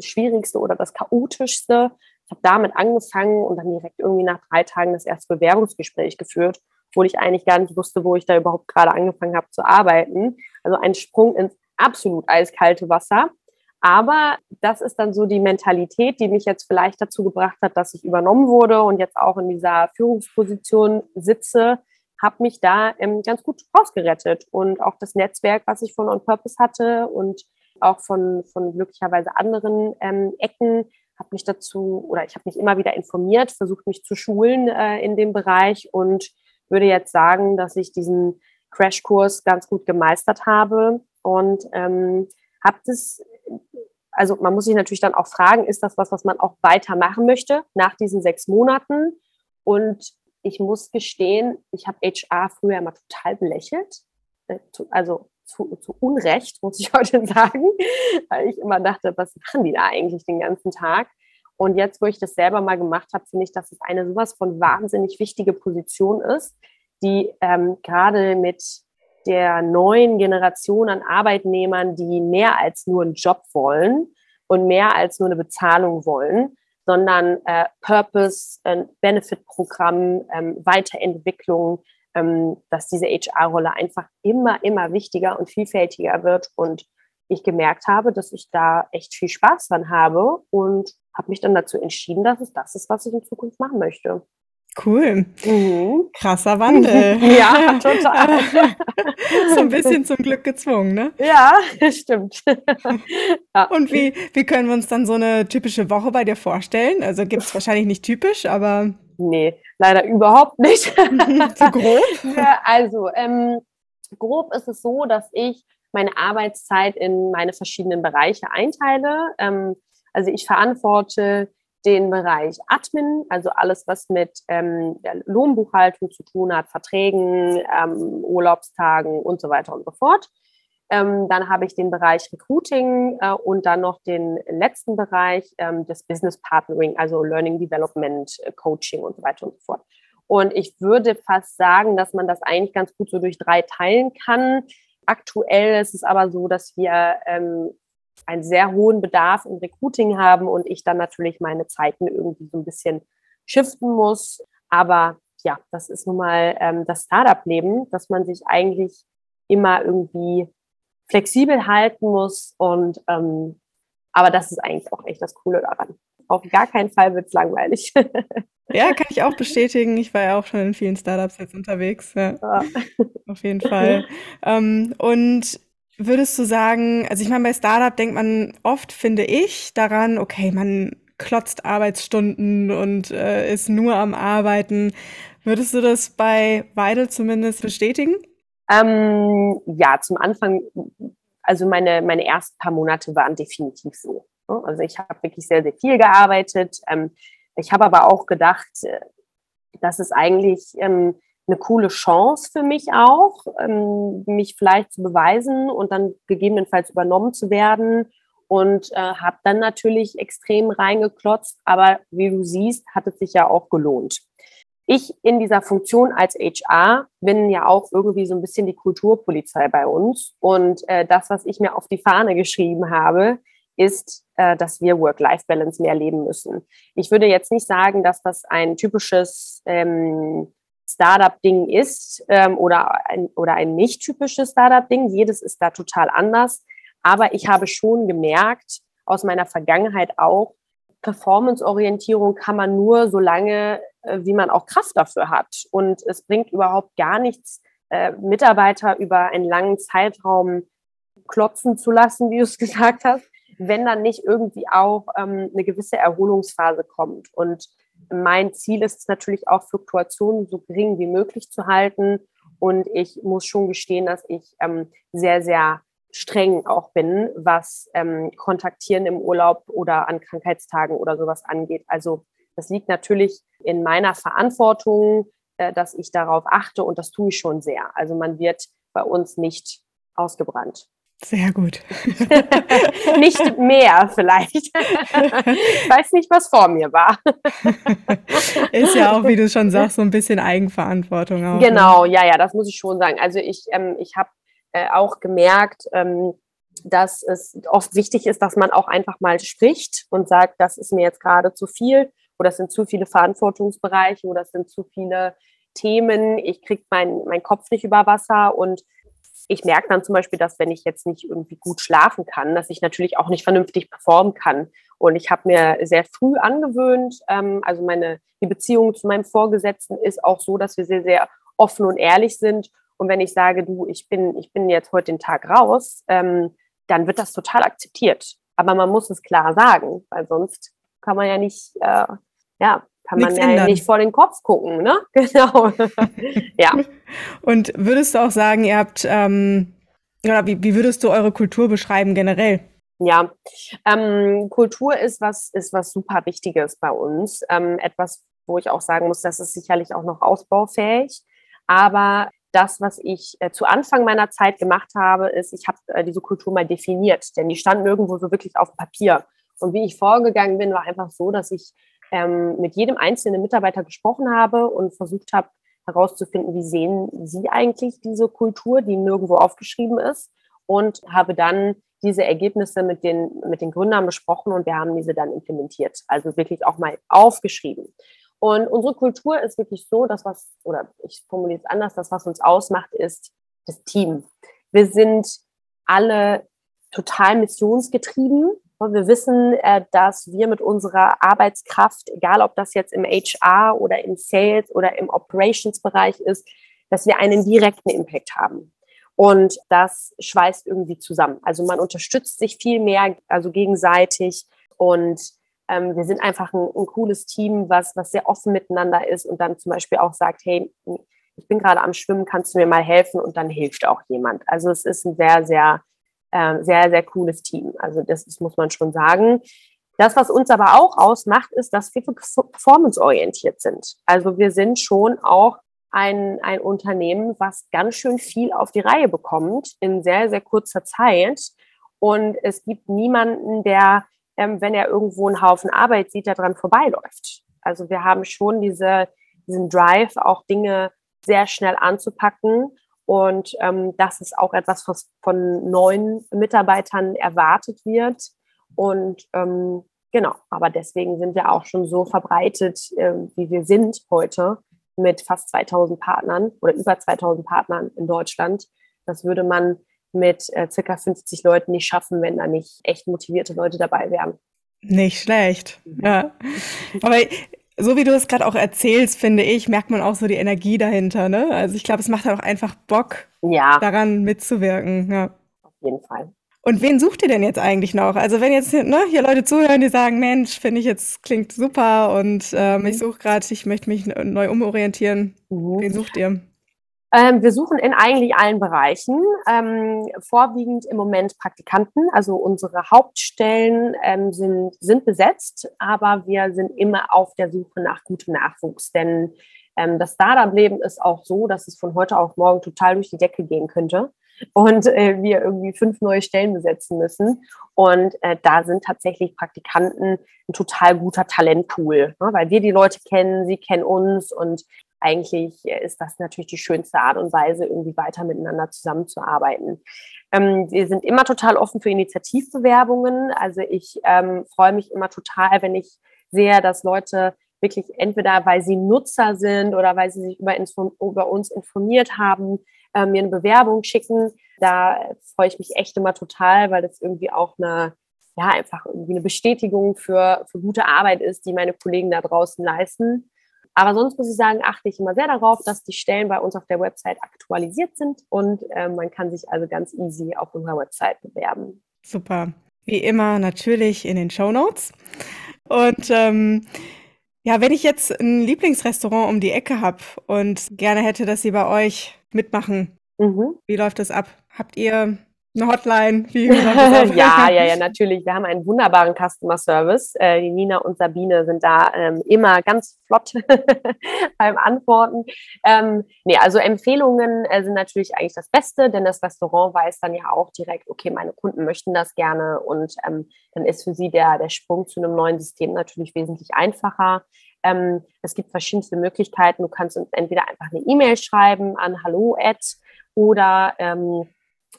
Speaker 2: Schwierigste oder das Chaotischste. Ich habe damit angefangen und dann direkt irgendwie nach drei Tagen das erste Bewerbungsgespräch geführt, obwohl ich eigentlich gar nicht wusste, wo ich da überhaupt gerade angefangen habe zu arbeiten. Also ein Sprung ins absolut eiskalte Wasser. Aber das ist dann so die Mentalität, die mich jetzt vielleicht dazu gebracht hat, dass ich übernommen wurde und jetzt auch in dieser Führungsposition sitze, habe mich da ähm, ganz gut rausgerettet. Und auch das Netzwerk, was ich von On Purpose hatte und auch von, von glücklicherweise anderen ähm, Ecken, habe mich dazu oder ich habe mich immer wieder informiert, versucht mich zu schulen äh, in dem Bereich und würde jetzt sagen, dass ich diesen Crashkurs ganz gut gemeistert habe und ähm, habe das, also man muss sich natürlich dann auch fragen, ist das was, was man auch weitermachen möchte nach diesen sechs Monaten? Und ich muss gestehen, ich habe HR früher immer total belächelt, äh, also zu, zu Unrecht, muss ich heute sagen, weil ich immer dachte, was machen die da eigentlich den ganzen Tag? Und jetzt, wo ich das selber mal gemacht habe, finde ich, dass es eine sowas von wahnsinnig wichtige Position ist, die ähm, gerade mit der neuen Generation an Arbeitnehmern, die mehr als nur einen Job wollen und mehr als nur eine Bezahlung wollen, sondern äh, Purpose, äh, Benefit-Programm, ähm, Weiterentwicklung, ähm, dass diese HR-Rolle einfach immer, immer wichtiger und vielfältiger wird und ich gemerkt habe, dass ich da echt viel Spaß dran habe und habe mich dann dazu entschieden, dass es das ist, was ich in Zukunft machen möchte.
Speaker 1: Cool. Mhm. Krasser Wandel.
Speaker 2: ja, total.
Speaker 1: so ein bisschen zum Glück gezwungen, ne?
Speaker 2: Ja, stimmt.
Speaker 1: ja. Und wie, wie können wir uns dann so eine typische Woche bei dir vorstellen? Also gibt es wahrscheinlich nicht typisch, aber.
Speaker 2: Nee, leider überhaupt nicht.
Speaker 1: Zu grob?
Speaker 2: Ja, also, ähm, grob ist es so, dass ich meine Arbeitszeit in meine verschiedenen Bereiche einteile. Ähm, also ich verantworte den Bereich Admin, also alles, was mit ähm, Lohnbuchhaltung zu tun hat, Verträgen, ähm, Urlaubstagen und so weiter und so fort. Ähm, dann habe ich den Bereich Recruiting äh, und dann noch den letzten Bereich ähm, des Business Partnering, also Learning Development, äh, Coaching und so weiter und so fort. Und ich würde fast sagen, dass man das eigentlich ganz gut so durch drei teilen kann. Aktuell ist es aber so, dass wir ähm, einen sehr hohen Bedarf im Recruiting haben und ich dann natürlich meine Zeiten irgendwie so ein bisschen shiften muss. Aber ja, das ist nun mal ähm, das Startup-Leben, dass man sich eigentlich immer irgendwie flexibel halten muss. Und ähm, aber das ist eigentlich auch echt das Coole daran. Auf gar keinen Fall wird es langweilig.
Speaker 1: Ja, kann ich auch bestätigen. Ich war ja auch schon in vielen Startups jetzt unterwegs. Ja. ja. Auf jeden Fall. ähm, und Würdest du sagen, also ich meine, bei Startup denkt man oft, finde ich, daran, okay, man klotzt Arbeitsstunden und äh, ist nur am Arbeiten. Würdest du das bei Weidel zumindest bestätigen?
Speaker 2: Ähm, ja, zum Anfang, also meine, meine ersten paar Monate waren definitiv so. Also ich habe wirklich sehr, sehr viel gearbeitet. Ähm, ich habe aber auch gedacht, äh, dass es eigentlich ähm, eine coole Chance für mich auch, ähm, mich vielleicht zu beweisen und dann gegebenenfalls übernommen zu werden. Und äh, habe dann natürlich extrem reingeklotzt, aber wie du siehst, hat es sich ja auch gelohnt. Ich in dieser Funktion als HR bin ja auch irgendwie so ein bisschen die Kulturpolizei bei uns. Und äh, das, was ich mir auf die Fahne geschrieben habe, ist, äh, dass wir Work-Life-Balance mehr leben müssen. Ich würde jetzt nicht sagen, dass das ein typisches ähm, Startup-Ding ist ähm, oder, ein, oder ein nicht typisches Startup-Ding. Jedes ist da total anders. Aber ich habe schon gemerkt, aus meiner Vergangenheit auch, Performance-Orientierung kann man nur so lange, äh, wie man auch Kraft dafür hat. Und es bringt überhaupt gar nichts, äh, Mitarbeiter über einen langen Zeitraum klotzen zu lassen, wie du es gesagt hast, wenn dann nicht irgendwie auch ähm, eine gewisse Erholungsphase kommt. Und mein Ziel ist es natürlich auch, Fluktuationen so gering wie möglich zu halten. Und ich muss schon gestehen, dass ich ähm, sehr, sehr streng auch bin, was ähm, Kontaktieren im Urlaub oder an Krankheitstagen oder sowas angeht. Also das liegt natürlich in meiner Verantwortung, äh, dass ich darauf achte und das tue ich schon sehr. Also man wird bei uns nicht ausgebrannt.
Speaker 1: Sehr gut.
Speaker 2: nicht mehr vielleicht. ich weiß nicht, was vor mir war.
Speaker 1: Ist ja auch, wie du schon sagst, so ein bisschen Eigenverantwortung auch.
Speaker 2: Ne? Genau, ne? ja, ja, das muss ich schon sagen. Also ich, ähm, ich habe äh, auch gemerkt, ähm, dass es oft wichtig ist, dass man auch einfach mal spricht und sagt, das ist mir jetzt gerade zu viel oder es sind zu viele Verantwortungsbereiche oder es sind zu viele Themen. Ich kriege meinen mein Kopf nicht über Wasser und ich merke dann zum Beispiel, dass wenn ich jetzt nicht irgendwie gut schlafen kann, dass ich natürlich auch nicht vernünftig performen kann. Und ich habe mir sehr früh angewöhnt, ähm, also meine die Beziehung zu meinem Vorgesetzten ist auch so, dass wir sehr, sehr offen und ehrlich sind. Und wenn ich sage, du, ich bin, ich bin jetzt heute den Tag raus, ähm, dann wird das total akzeptiert. Aber man muss es klar sagen, weil sonst kann man ja nicht, äh, ja, kann man ja nicht vor den Kopf gucken, ne? Genau.
Speaker 1: ja. Und würdest du auch sagen, ihr habt, ähm, oder wie, wie würdest du eure Kultur beschreiben generell?
Speaker 2: Ja, ähm, Kultur ist was, ist was super Wichtiges bei uns. Ähm, etwas, wo ich auch sagen muss, das ist sicherlich auch noch ausbaufähig. Aber das, was ich äh, zu Anfang meiner Zeit gemacht habe, ist, ich habe äh, diese Kultur mal definiert, denn die stand nirgendwo so wirklich auf Papier. Und wie ich vorgegangen bin, war einfach so, dass ich ähm, mit jedem einzelnen Mitarbeiter gesprochen habe und versucht habe herauszufinden, wie sehen Sie eigentlich diese Kultur, die nirgendwo aufgeschrieben ist und habe dann diese Ergebnisse mit den, mit den Gründern besprochen und wir haben diese dann implementiert. Also wirklich auch mal aufgeschrieben. Und unsere Kultur ist wirklich so, dass was, oder ich formuliere es anders, das, was uns ausmacht, ist das Team. Wir sind alle total missionsgetrieben. Wir wissen, äh, dass wir mit unserer Arbeitskraft, egal ob das jetzt im HR oder im Sales oder im Operations-Bereich ist, dass wir einen direkten Impact haben. Und das schweißt irgendwie zusammen. Also man unterstützt sich viel mehr, also gegenseitig. Und ähm, wir sind einfach ein, ein, cooles Team, was, was sehr offen miteinander ist und dann zum Beispiel auch sagt, hey, ich bin gerade am Schwimmen, kannst du mir mal helfen? Und dann hilft auch jemand. Also es ist ein sehr, sehr, äh, sehr, sehr cooles Team. Also das, das muss man schon sagen. Das, was uns aber auch ausmacht, ist, dass wir performanceorientiert sind. Also wir sind schon auch ein, ein Unternehmen, was ganz schön viel auf die Reihe bekommt in sehr, sehr kurzer Zeit. Und es gibt niemanden, der, ähm, wenn er irgendwo einen Haufen Arbeit sieht, der dran vorbeiläuft. Also wir haben schon diese, diesen Drive, auch Dinge sehr schnell anzupacken. Und ähm, das ist auch etwas, was von neuen Mitarbeitern erwartet wird. Und ähm, genau, aber deswegen sind wir auch schon so verbreitet, äh, wie wir sind heute mit fast 2000 Partnern oder über 2000 Partnern in Deutschland. Das würde man mit äh, circa 50 Leuten nicht schaffen, wenn da nicht echt motivierte Leute dabei wären.
Speaker 1: Nicht schlecht, mhm. ja. Aber so wie du es gerade auch erzählst, finde ich, merkt man auch so die Energie dahinter. Ne? Also ich glaube, es macht halt auch einfach Bock, ja. daran mitzuwirken. Ja.
Speaker 2: Auf jeden Fall.
Speaker 1: Und wen sucht ihr denn jetzt eigentlich noch? Also wenn jetzt ne, hier Leute zuhören, die sagen, Mensch, finde ich jetzt klingt super und ähm, ich mhm. suche gerade, ich möchte mich neu umorientieren. Mhm. Wen sucht ihr?
Speaker 2: Ähm, wir suchen in eigentlich allen Bereichen, ähm, vorwiegend im Moment Praktikanten. Also unsere Hauptstellen ähm, sind, sind besetzt, aber wir sind immer auf der Suche nach gutem Nachwuchs. Denn ähm, das Startup-Leben ist auch so, dass es von heute auf morgen total durch die Decke gehen könnte und äh, wir irgendwie fünf neue Stellen besetzen müssen. Und äh, da sind tatsächlich Praktikanten ein total guter Talentpool, ne? weil wir die Leute kennen, sie kennen uns und eigentlich ist das natürlich die schönste Art und Weise, irgendwie weiter miteinander zusammenzuarbeiten. Ähm, wir sind immer total offen für Initiativbewerbungen. Also ich ähm, freue mich immer total, wenn ich sehe, dass Leute wirklich entweder, weil sie Nutzer sind oder weil sie sich über, über uns informiert haben, äh, mir eine Bewerbung schicken. Da freue ich mich echt immer total, weil das irgendwie auch eine, ja, einfach irgendwie eine Bestätigung für, für gute Arbeit ist, die meine Kollegen da draußen leisten. Aber sonst muss ich sagen, achte ich immer sehr darauf, dass die Stellen bei uns auf der Website aktualisiert sind und äh, man kann sich also ganz easy auf unserer Website bewerben.
Speaker 1: Super. Wie immer natürlich in den Show Notes. Und ähm, ja, wenn ich jetzt ein Lieblingsrestaurant um die Ecke habe und gerne hätte, dass Sie bei euch mitmachen. Mhm. Wie läuft das ab? Habt ihr eine Hotline? Wie
Speaker 2: ja, ja, ja, natürlich. Wir haben einen wunderbaren Customer Service. Äh, die Nina und Sabine sind da ähm, immer ganz flott beim Antworten. Ähm, nee, also Empfehlungen äh, sind natürlich eigentlich das Beste, denn das Restaurant weiß dann ja auch direkt, okay, meine Kunden möchten das gerne und ähm, dann ist für sie der, der Sprung zu einem neuen System natürlich wesentlich einfacher. Ähm, es gibt verschiedenste Möglichkeiten. Du kannst uns entweder einfach eine E-Mail schreiben an hallo oder ähm,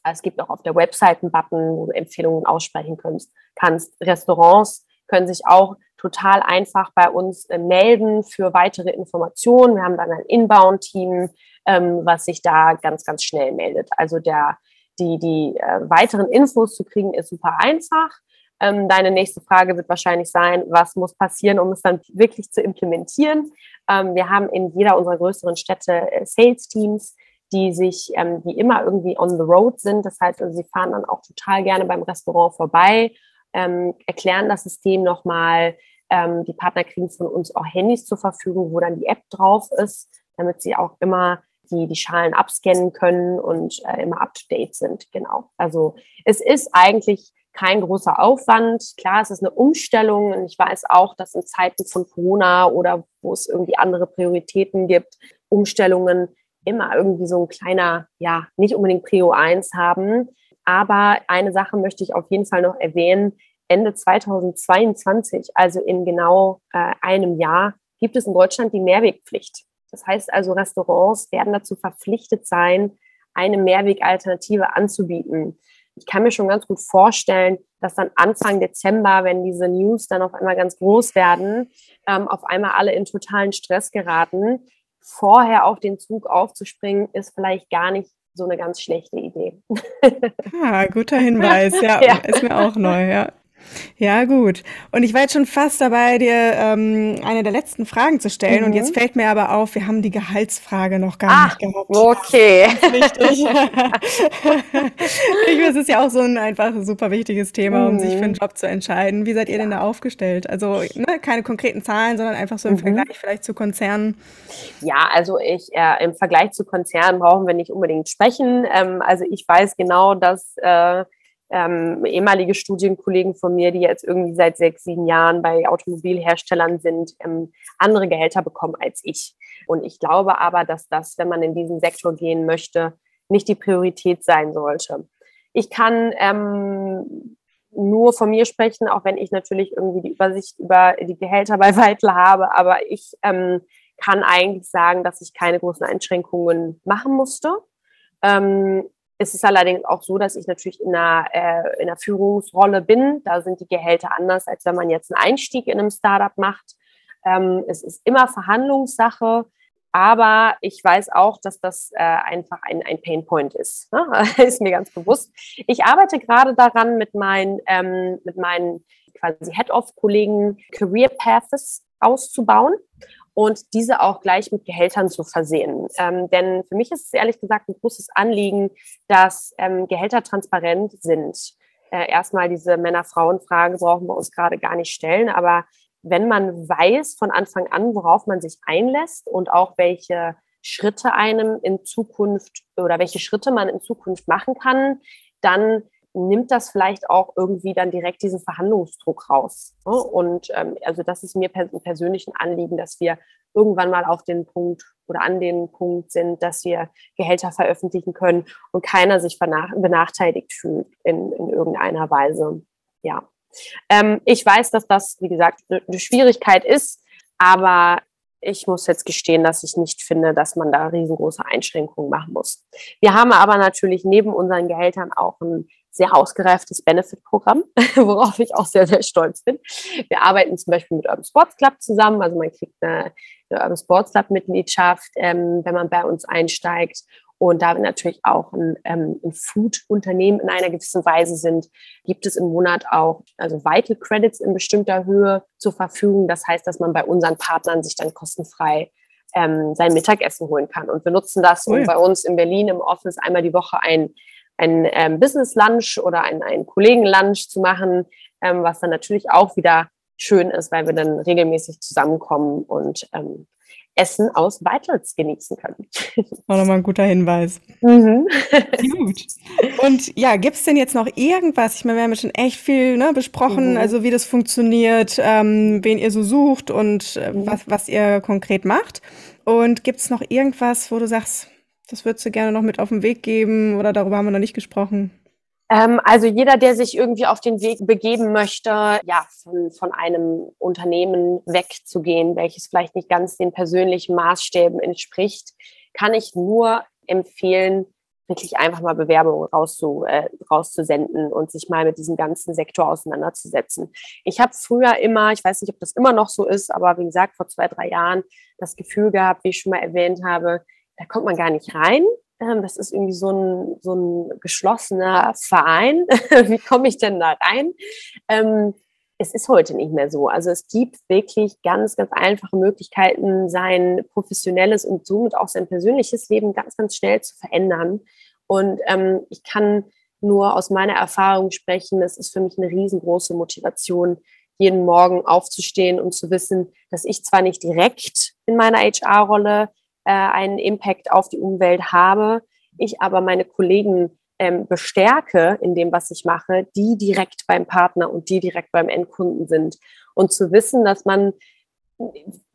Speaker 2: es gibt auch auf der Website einen Button, wo du Empfehlungen aussprechen kannst. kannst. Restaurants können sich auch total einfach bei uns äh, melden für weitere Informationen. Wir haben dann ein Inbound-Team, ähm, was sich da ganz, ganz schnell meldet. Also der, die, die äh, weiteren Infos zu kriegen, ist super einfach. Ähm, deine nächste Frage wird wahrscheinlich sein, was muss passieren, um es dann wirklich zu implementieren? Ähm, wir haben in jeder unserer größeren Städte äh, Sales-Teams, die sich, ähm, die immer irgendwie on the road sind. Das heißt, also sie fahren dann auch total gerne beim Restaurant vorbei, ähm, erklären das System nochmal. Ähm, die Partner kriegen von uns auch Handys zur Verfügung, wo dann die App drauf ist, damit sie auch immer die, die Schalen abscannen können und äh, immer up to date sind. Genau. Also es ist eigentlich kein großer Aufwand. Klar, es ist eine Umstellung und ich weiß auch, dass in Zeiten von Corona oder wo es irgendwie andere Prioritäten gibt, Umstellungen immer irgendwie so ein kleiner, ja, nicht unbedingt Prio 1 haben. Aber eine Sache möchte ich auf jeden Fall noch erwähnen. Ende 2022, also in genau äh, einem Jahr, gibt es in Deutschland die Mehrwegpflicht. Das heißt also, Restaurants werden dazu verpflichtet sein, eine Mehrwegalternative anzubieten. Ich kann mir schon ganz gut vorstellen, dass dann Anfang Dezember, wenn diese News dann auf einmal ganz groß werden, ähm, auf einmal alle in totalen Stress geraten. Vorher auf den Zug aufzuspringen, ist vielleicht gar nicht so eine ganz schlechte Idee.
Speaker 1: Ah, guter Hinweis, ja, ja. ist mir auch neu, ja. Ja, gut. Und ich war jetzt schon fast dabei, dir ähm, eine der letzten Fragen zu stellen. Mhm. Und jetzt fällt mir aber auf, wir haben die Gehaltsfrage noch gar Ach, nicht gehabt.
Speaker 2: Okay.
Speaker 1: Richtig. ich es ist ja auch so ein einfach super wichtiges Thema, um sich für einen mhm. Job zu entscheiden. Wie seid ihr denn da aufgestellt? Also ne, keine konkreten Zahlen, sondern einfach so im mhm. Vergleich vielleicht zu Konzernen.
Speaker 2: Ja, also ich äh, im Vergleich zu Konzernen brauchen wir nicht unbedingt sprechen. Ähm, also ich weiß genau, dass äh, ähm, ehemalige Studienkollegen von mir, die jetzt irgendwie seit sechs, sieben Jahren bei Automobilherstellern sind, ähm, andere Gehälter bekommen als ich. Und ich glaube aber, dass das, wenn man in diesen Sektor gehen möchte, nicht die Priorität sein sollte. Ich kann ähm, nur von mir sprechen, auch wenn ich natürlich irgendwie die Übersicht über die Gehälter bei Weitel habe, aber ich ähm, kann eigentlich sagen, dass ich keine großen Einschränkungen machen musste. Ähm, es ist allerdings auch so, dass ich natürlich in einer, äh, in einer Führungsrolle bin. Da sind die Gehälter anders, als wenn man jetzt einen Einstieg in einem Startup macht. Ähm, es ist immer Verhandlungssache. Aber ich weiß auch, dass das äh, einfach ein, ein Painpoint ist. Ne? ist mir ganz bewusst. Ich arbeite gerade daran, mit meinen, ähm, mit meinen quasi Head-of-Kollegen Career Paths auszubauen und diese auch gleich mit Gehältern zu versehen. Ähm, denn für mich ist es ehrlich gesagt ein großes Anliegen, dass ähm, Gehälter transparent sind. Äh, erstmal diese Männer-Frauen-Frage brauchen wir uns gerade gar nicht stellen, aber wenn man weiß von Anfang an, worauf man sich einlässt und auch welche Schritte einem in Zukunft oder welche Schritte man in Zukunft machen kann, dann nimmt das vielleicht auch irgendwie dann direkt diesen Verhandlungsdruck raus. Ne? Und ähm, also das ist mir pers persönlich ein Anliegen, dass wir irgendwann mal auf den Punkt oder an den Punkt sind, dass wir Gehälter veröffentlichen können und keiner sich benachteiligt fühlt in, in irgendeiner Weise. Ja. Ähm, ich weiß, dass das, wie gesagt, eine Schwierigkeit ist, aber ich muss jetzt gestehen, dass ich nicht finde, dass man da riesengroße Einschränkungen machen muss. Wir haben aber natürlich neben unseren Gehältern auch ein sehr ausgereiftes Benefit-Programm, worauf ich auch sehr, sehr stolz bin. Wir arbeiten zum Beispiel mit Urban Sports Club zusammen, also man kriegt eine, eine Urban Sports Club-Mitgliedschaft, ähm, wenn man bei uns einsteigt. Und da wir natürlich auch ein, ähm, ein Food-Unternehmen in einer gewissen Weise sind, gibt es im Monat auch also Vital Credits in bestimmter Höhe zur Verfügung. Das heißt, dass man bei unseren Partnern sich dann kostenfrei ähm, sein Mittagessen holen kann. Und wir nutzen das, um bei uns in Berlin im Office einmal die Woche ein ein ähm, Business Lunch oder ein, ein Kollegen Lunch zu machen, ähm, was dann natürlich auch wieder schön ist, weil wir dann regelmäßig zusammenkommen und ähm, Essen aus Vitals genießen können.
Speaker 1: Auch nochmal ein guter Hinweis. Mhm. Gut. Und ja, gibt es denn jetzt noch irgendwas? Ich meine, wir haben ja schon echt viel ne, besprochen, mhm. also wie das funktioniert, ähm, wen ihr so sucht und äh, mhm. was, was ihr konkret macht. Und gibt es noch irgendwas, wo du sagst, das würdest du gerne noch mit auf den Weg geben oder darüber haben wir noch nicht gesprochen?
Speaker 2: Ähm, also jeder, der sich irgendwie auf den Weg begeben möchte, ja, von, von einem Unternehmen wegzugehen, welches vielleicht nicht ganz den persönlichen Maßstäben entspricht, kann ich nur empfehlen, wirklich einfach mal Bewerbungen rauszu, äh, rauszusenden und sich mal mit diesem ganzen Sektor auseinanderzusetzen. Ich habe früher immer, ich weiß nicht, ob das immer noch so ist, aber wie gesagt, vor zwei, drei Jahren das Gefühl gehabt, wie ich schon mal erwähnt habe, da kommt man gar nicht rein. Ähm, das ist irgendwie so ein, so ein geschlossener Verein. Wie komme ich denn da rein? Ähm, es ist heute nicht mehr so. Also es gibt wirklich ganz, ganz einfache Möglichkeiten, sein professionelles und somit auch sein persönliches Leben ganz, ganz schnell zu verändern. Und ähm, ich kann nur aus meiner Erfahrung sprechen. Es ist für mich eine riesengroße Motivation, jeden Morgen aufzustehen und zu wissen, dass ich zwar nicht direkt in meiner HR-Rolle äh, einen Impact auf die Umwelt habe, ich aber meine Kollegen ähm, bestärke in dem, was ich mache, die direkt beim Partner und die direkt beim Endkunden sind. Und zu wissen, dass man,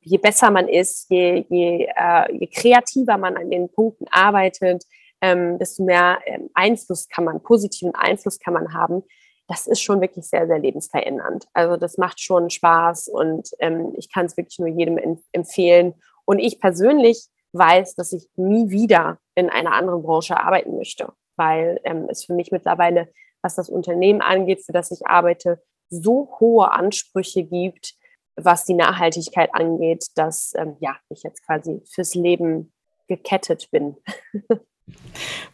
Speaker 2: je besser man ist, je, je, äh, je kreativer man an den Punkten arbeitet, ähm, desto mehr ähm, Einfluss kann man, positiven Einfluss kann man haben. Das ist schon wirklich sehr, sehr lebensverändernd. Also das macht schon Spaß und ähm, ich kann es wirklich nur jedem empfehlen. Und ich persönlich weiß, dass ich nie wieder in einer anderen Branche arbeiten möchte, weil ähm, es für mich mittlerweile, was das Unternehmen angeht, für das ich arbeite, so hohe Ansprüche gibt, was die Nachhaltigkeit angeht, dass ähm, ja, ich jetzt quasi fürs Leben gekettet bin.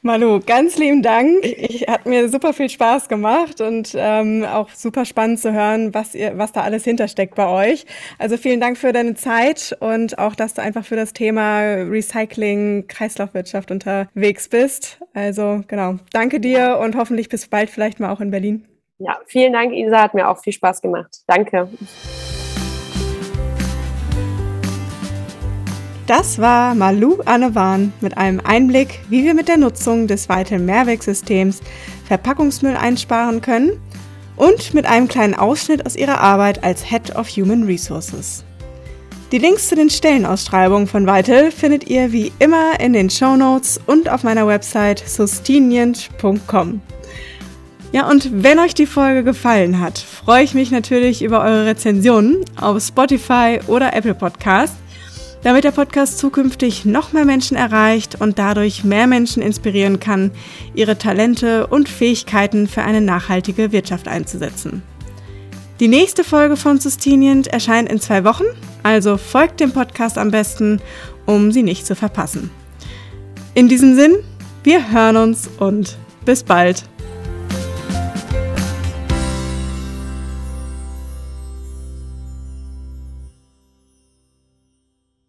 Speaker 1: Malu, ganz lieben Dank. Ich hat mir super viel Spaß gemacht und ähm, auch super spannend zu hören, was ihr, was da alles hintersteckt bei euch. Also vielen Dank für deine Zeit und auch, dass du einfach für das Thema Recycling, Kreislaufwirtschaft unterwegs bist. Also genau, danke dir und hoffentlich bis bald vielleicht mal auch in Berlin.
Speaker 2: Ja, vielen Dank, Isa, hat mir auch viel Spaß gemacht. Danke.
Speaker 1: Das war Malu Annewan mit einem Einblick, wie wir mit der Nutzung des weiteren Mehrwegsystems Verpackungsmüll einsparen können und mit einem kleinen Ausschnitt aus ihrer Arbeit als Head of Human Resources. Die Links zu den Stellenausschreibungen von Weitel findet ihr wie immer in den Show Notes und auf meiner Website sustinient.com. Ja, und wenn euch die Folge gefallen hat, freue ich mich natürlich über eure Rezensionen auf Spotify oder Apple Podcast damit der Podcast zukünftig noch mehr Menschen erreicht und dadurch mehr Menschen inspirieren kann, ihre Talente und Fähigkeiten für eine nachhaltige Wirtschaft einzusetzen. Die nächste Folge von Sustinient erscheint in zwei Wochen, also folgt dem Podcast am besten, um sie nicht zu verpassen. In diesem Sinn, wir hören uns und bis bald.